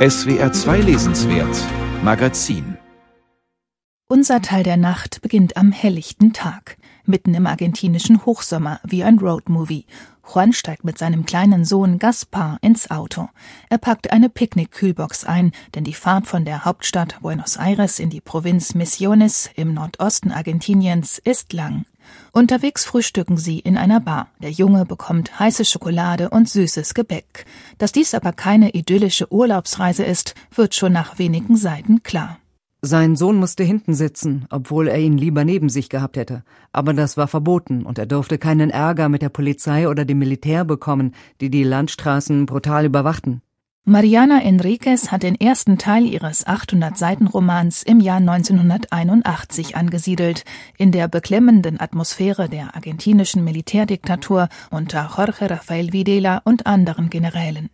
SWR 2 Lesenswert Magazin Unser Teil der Nacht beginnt am helllichten Tag, mitten im argentinischen Hochsommer, wie ein Roadmovie. Juan steigt mit seinem kleinen Sohn Gaspar ins Auto. Er packt eine Picknickkühlbox ein, denn die Fahrt von der Hauptstadt Buenos Aires in die Provinz Misiones im Nordosten Argentiniens ist lang. Unterwegs frühstücken sie in einer Bar. Der Junge bekommt heiße Schokolade und süßes Gebäck. Dass dies aber keine idyllische Urlaubsreise ist, wird schon nach wenigen Seiten klar. Sein Sohn musste hinten sitzen, obwohl er ihn lieber neben sich gehabt hätte. Aber das war verboten und er durfte keinen Ärger mit der Polizei oder dem Militär bekommen, die die Landstraßen brutal überwachten. Mariana Enriquez hat den ersten Teil ihres 800-Seiten-Romans im Jahr 1981 angesiedelt, in der beklemmenden Atmosphäre der argentinischen Militärdiktatur unter Jorge Rafael Videla und anderen Generälen.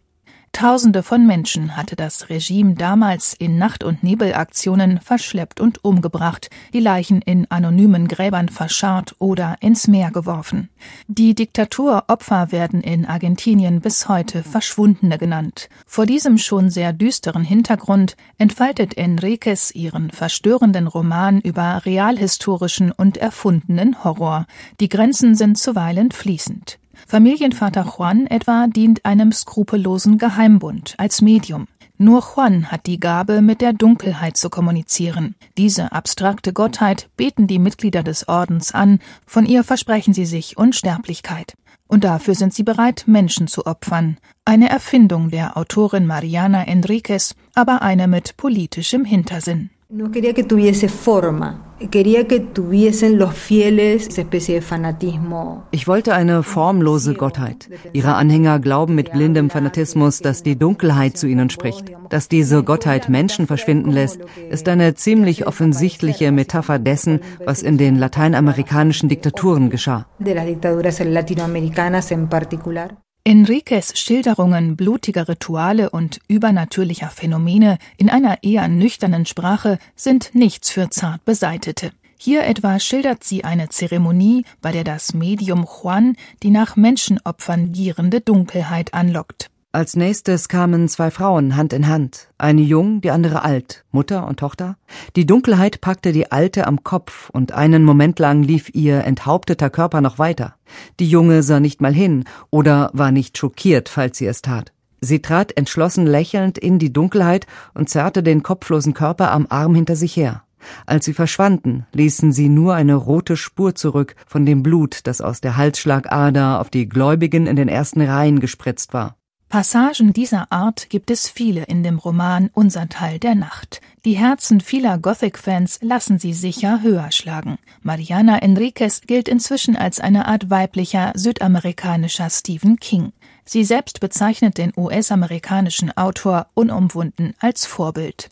Tausende von Menschen hatte das Regime damals in Nacht- und Nebelaktionen verschleppt und umgebracht, die Leichen in anonymen Gräbern verscharrt oder ins Meer geworfen. Die Diktaturopfer werden in Argentinien bis heute Verschwundene genannt. Vor diesem schon sehr düsteren Hintergrund entfaltet Enriquez ihren verstörenden Roman über realhistorischen und erfundenen Horror. Die Grenzen sind zuweilen fließend. Familienvater Juan etwa dient einem skrupellosen Geheimbund als Medium. Nur Juan hat die Gabe, mit der Dunkelheit zu kommunizieren. Diese abstrakte Gottheit beten die Mitglieder des Ordens an, von ihr versprechen sie sich Unsterblichkeit. Und dafür sind sie bereit, Menschen zu opfern. Eine Erfindung der Autorin Mariana Enriquez, aber eine mit politischem Hintersinn. No quería que tuviese forma. Quería que tuviesen los fieles esa especie de fanatismo. Ich wollte eine formlose Gottheit. Ihre Anhänger glauben mit blindem Fanatismus, dass die Dunkelheit zu ihnen spricht. Dass diese Gottheit Menschen verschwinden lässt, ist eine ziemlich offensichtliche Metapher dessen, was in den lateinamerikanischen Diktaturen geschah. De las dictaduras latinoamericanas en particular. Enriques Schilderungen blutiger Rituale und übernatürlicher Phänomene in einer eher nüchternen Sprache sind nichts für zart Beseitete. Hier etwa schildert sie eine Zeremonie, bei der das Medium Juan die nach Menschenopfern gierende Dunkelheit anlockt. Als nächstes kamen zwei Frauen Hand in Hand, eine jung, die andere alt, Mutter und Tochter. Die Dunkelheit packte die Alte am Kopf und einen Moment lang lief ihr enthaupteter Körper noch weiter. Die Junge sah nicht mal hin oder war nicht schockiert, falls sie es tat. Sie trat entschlossen lächelnd in die Dunkelheit und zerrte den kopflosen Körper am Arm hinter sich her. Als sie verschwanden, ließen sie nur eine rote Spur zurück von dem Blut, das aus der Halsschlagader auf die Gläubigen in den ersten Reihen gespritzt war. Passagen dieser Art gibt es viele in dem Roman Unser Teil der Nacht. Die Herzen vieler Gothic-Fans lassen sie sicher höher schlagen. Mariana Enriquez gilt inzwischen als eine Art weiblicher südamerikanischer Stephen King. Sie selbst bezeichnet den US-amerikanischen Autor unumwunden als Vorbild.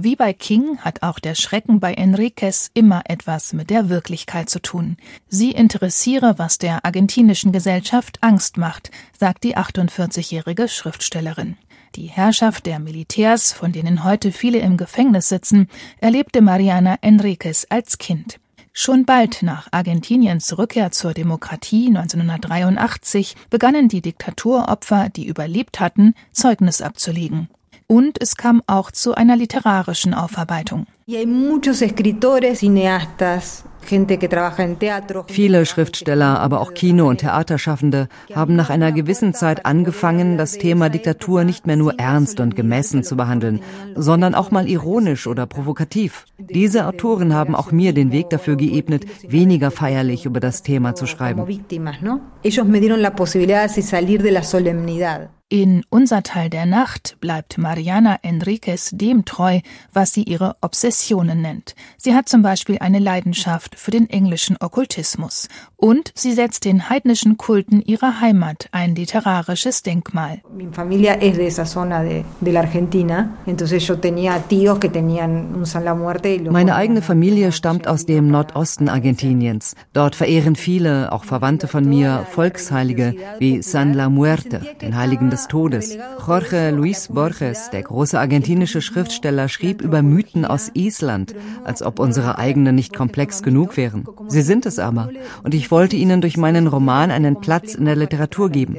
Wie bei King hat auch der Schrecken bei Enriquez immer etwas mit der Wirklichkeit zu tun. Sie interessiere, was der argentinischen Gesellschaft Angst macht, sagt die 48-jährige Schriftstellerin. Die Herrschaft der Militärs, von denen heute viele im Gefängnis sitzen, erlebte Mariana Enriquez als Kind. Schon bald nach Argentiniens Rückkehr zur Demokratie 1983 begannen die Diktaturopfer, die überlebt hatten, Zeugnis abzulegen und es kam auch zu einer literarischen Aufarbeitung. Viele Schriftsteller, aber auch Kino- und Theaterschaffende haben nach einer gewissen Zeit angefangen, das Thema Diktatur nicht mehr nur ernst und gemessen zu behandeln, sondern auch mal ironisch oder provokativ. Diese Autoren haben auch mir den Weg dafür geebnet, weniger feierlich über das Thema zu schreiben. In Unser Teil der Nacht bleibt Mariana Enriquez dem treu, was sie ihre Obsessionen nennt. Sie hat zum Beispiel eine Leidenschaft für den englischen Okkultismus und sie setzt den heidnischen Kulten ihrer Heimat ein literarisches Denkmal. Meine eigene Familie stammt aus dem Nordosten Argentiniens. Dort verehren viele, auch Verwandte von mir, Volksheilige wie San La Muerte, den Heiligen des des Todes. Jorge Luis Borges, der große argentinische Schriftsteller, schrieb über Mythen aus Island, als ob unsere eigenen nicht komplex genug wären. Sie sind es aber. Und ich wollte ihnen durch meinen Roman einen Platz in der Literatur geben.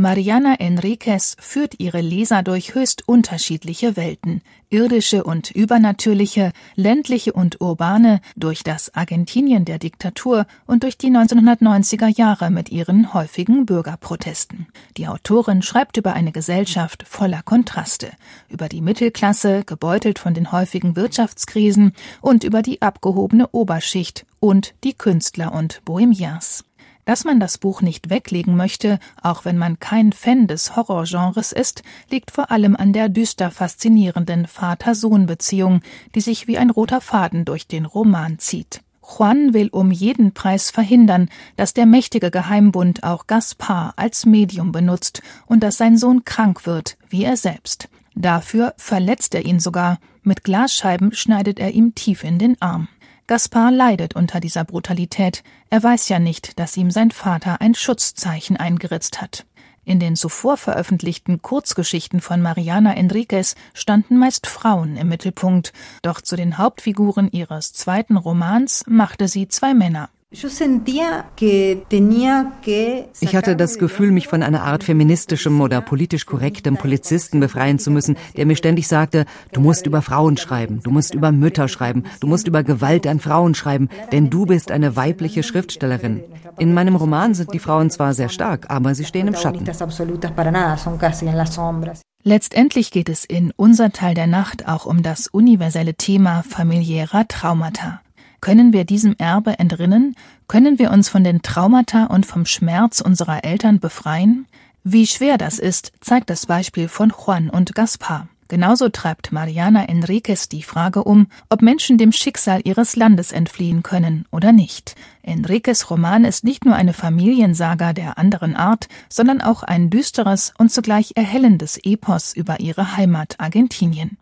Mariana Enriquez führt ihre Leser durch höchst unterschiedliche Welten, irdische und übernatürliche, ländliche und urbane, durch das Argentinien der Diktatur und durch die 1990er Jahre mit ihren häufigen Bürgerprotesten. Die Autorin schreibt über eine Gesellschaft voller Kontraste, über die Mittelklasse, gebeutelt von den häufigen Wirtschaftskrisen, und über die abgehobene Oberschicht und die Künstler und Bohemians. Dass man das Buch nicht weglegen möchte, auch wenn man kein Fan des Horrorgenres ist, liegt vor allem an der düster faszinierenden Vater-Sohn-Beziehung, die sich wie ein roter Faden durch den Roman zieht. Juan will um jeden Preis verhindern, dass der mächtige Geheimbund auch Gaspar als Medium benutzt und dass sein Sohn krank wird, wie er selbst. Dafür verletzt er ihn sogar. Mit Glasscheiben schneidet er ihm tief in den Arm. Gaspar leidet unter dieser Brutalität. Er weiß ja nicht, dass ihm sein Vater ein Schutzzeichen eingeritzt hat. In den zuvor veröffentlichten Kurzgeschichten von Mariana Enriquez standen meist Frauen im Mittelpunkt, doch zu den Hauptfiguren ihres zweiten Romans machte sie zwei Männer. Ich hatte das Gefühl, mich von einer Art feministischem oder politisch korrektem Polizisten befreien zu müssen, der mir ständig sagte, du musst über Frauen schreiben, du musst über Mütter schreiben, du musst über Gewalt an Frauen schreiben, denn du bist eine weibliche Schriftstellerin. In meinem Roman sind die Frauen zwar sehr stark, aber sie stehen im Schatten. Letztendlich geht es in Unser Teil der Nacht auch um das universelle Thema familiärer Traumata. Können wir diesem Erbe entrinnen? Können wir uns von den Traumata und vom Schmerz unserer Eltern befreien? Wie schwer das ist, zeigt das Beispiel von Juan und Gaspar. Genauso treibt Mariana Enriquez die Frage um, ob Menschen dem Schicksal ihres Landes entfliehen können oder nicht. Enriquez Roman ist nicht nur eine Familiensaga der anderen Art, sondern auch ein düsteres und zugleich erhellendes Epos über ihre Heimat Argentinien.